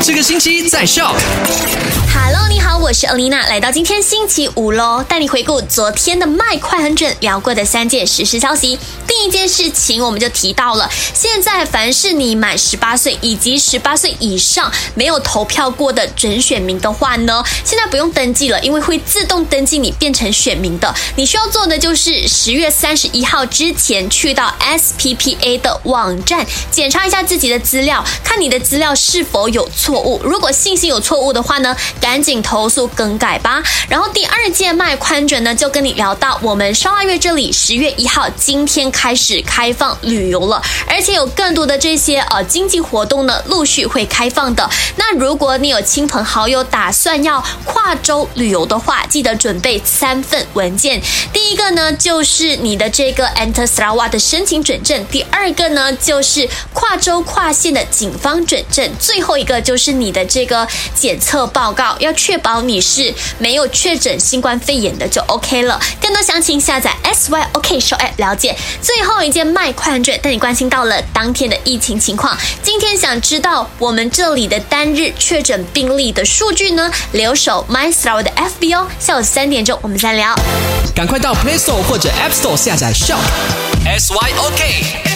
这个星期在笑。Hello，我是 Alina，来到今天星期五喽，带你回顾昨天的麦快很准聊过的三件实时消息。第一件事情，我们就提到了，现在凡是你满十八岁以及十八岁以上没有投票过的准选民的话呢，现在不用登记了，因为会自动登记你变成选民的。你需要做的就是十月三十一号之前去到 SPPA 的网站检查一下自己的资料，看你的资料是否有错误。如果信息有错误的话呢，赶紧投诉更改吧。然后第二届卖宽准呢，就跟你聊到我们烧腊月这里十月一号今天开始开放旅游了，而且有更多的这些呃经济活动呢陆续会开放的。那如果你有亲朋好友打算要跨州旅游的话，记得准备三份文件。第一个呢就是你的这个 Enter Sarawak 的申请准证，第二个呢就是跨州跨县的警方准证，最后一个就是你的这个检测报告，要确保你是没有确诊新冠肺炎的就 OK 了。更多详情下载 SYOK Show App 了解。最后一件卖快券带你关心到了当天的疫情情况。今天想知道我们这里的单日确诊病例的数据呢？留守 My Star 的 FB 哦。下午三点钟我们再聊。赶快到 Play Store 或者 App Store 下载 Shock S Y O K。